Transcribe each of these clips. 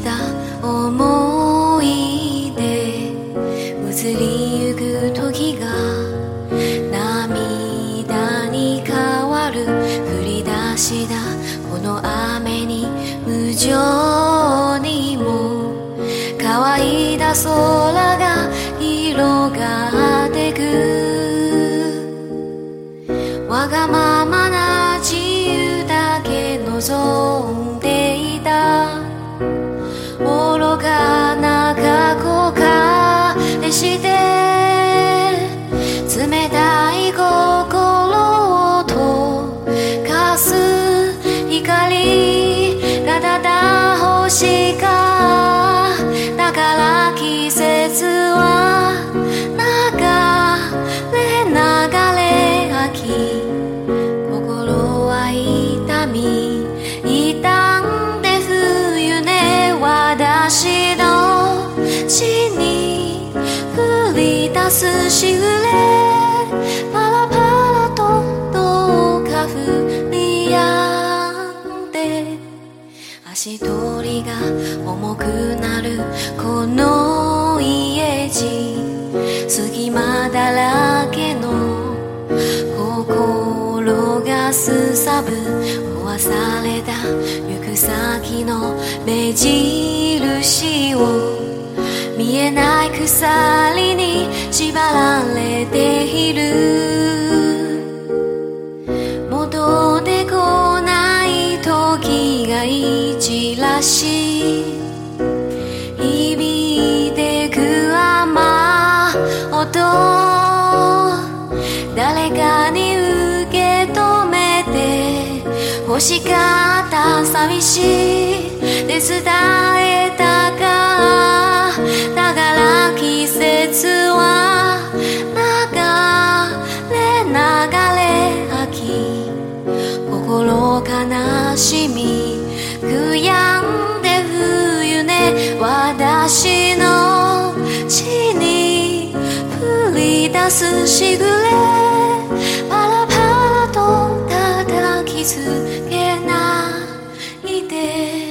た思い出。移りゆく時が涙に変わる。降り出したこの雨に無情にも。乾いた空が広がってく。わがままな自由だけ望んで出すしぐれパラパラとどうか降りやんで足取りが重くなるこの家路。隙間だらけの心がすさぶ壊された行く先の目印を見えない鎖に縛られている戻ってこない時が一らしい響いてく雨音誰かに受け止めて欲しかった寂しい。で伝えたかから季節は流れ流れ秋。心悲しみ悔やんで冬ね私の血に降り出すしぐれ。パラパラと叩きつけないで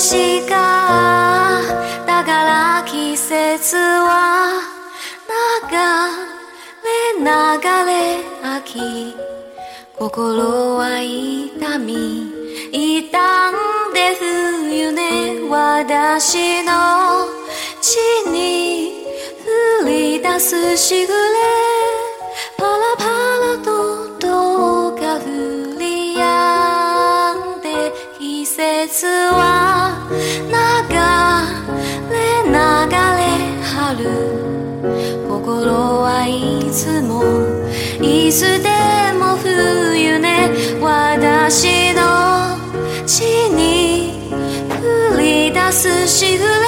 しかだから季節は流れ流れ秋心は痛み痛んで冬ね私の血に降り出すしぐれつもいつでも冬ね私の地に降り出すしぐ